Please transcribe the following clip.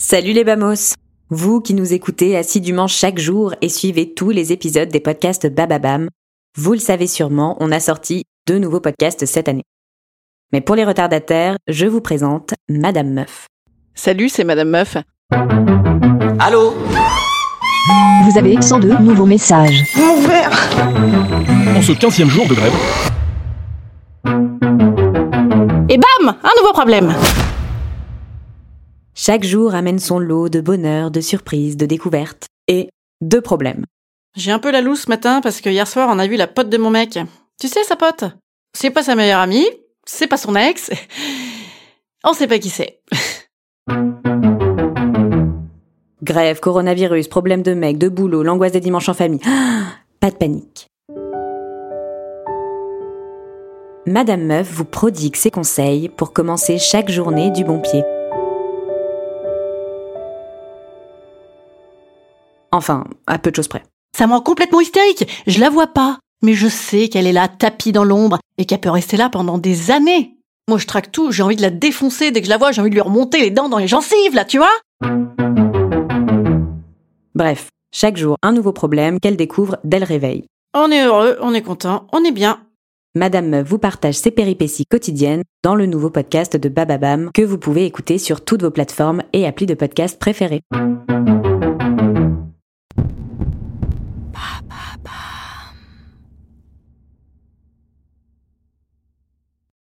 Salut les Bamos Vous qui nous écoutez assidûment chaque jour et suivez tous les épisodes des podcasts Bababam, vous le savez sûrement, on a sorti deux nouveaux podcasts cette année. Mais pour les retardataires, je vous présente Madame Meuf. Salut, c'est Madame Meuf. Allô? Vous avez 102 nouveaux messages. Mon verre En ce 15 jour de grève, Et bam Un nouveau problème Chaque jour amène son lot de bonheur, de surprises, de découvertes et de problèmes. J'ai un peu la loose ce matin parce que hier soir on a vu la pote de mon mec. Tu sais sa pote? C'est pas sa meilleure amie, c'est pas son ex. On sait pas qui c'est. Grève, coronavirus, problème de mec, de boulot, l'angoisse des dimanches en famille. Ah, pas de panique. Madame Meuf vous prodigue ses conseils pour commencer chaque journée du bon pied. Enfin, à peu de choses près. Ça me rend complètement hystérique. Je la vois pas. Mais je sais qu'elle est là, tapie dans l'ombre, et qu'elle peut rester là pendant des années. Moi, je traque tout, j'ai envie de la défoncer dès que je la vois, j'ai envie de lui remonter les dents dans les gencives, là, tu vois Bref, chaque jour un nouveau problème qu'elle découvre dès le réveil. On est heureux, on est content, on est bien. Madame Meuf vous partage ses péripéties quotidiennes dans le nouveau podcast de Bababam que vous pouvez écouter sur toutes vos plateformes et applis de podcast préférés.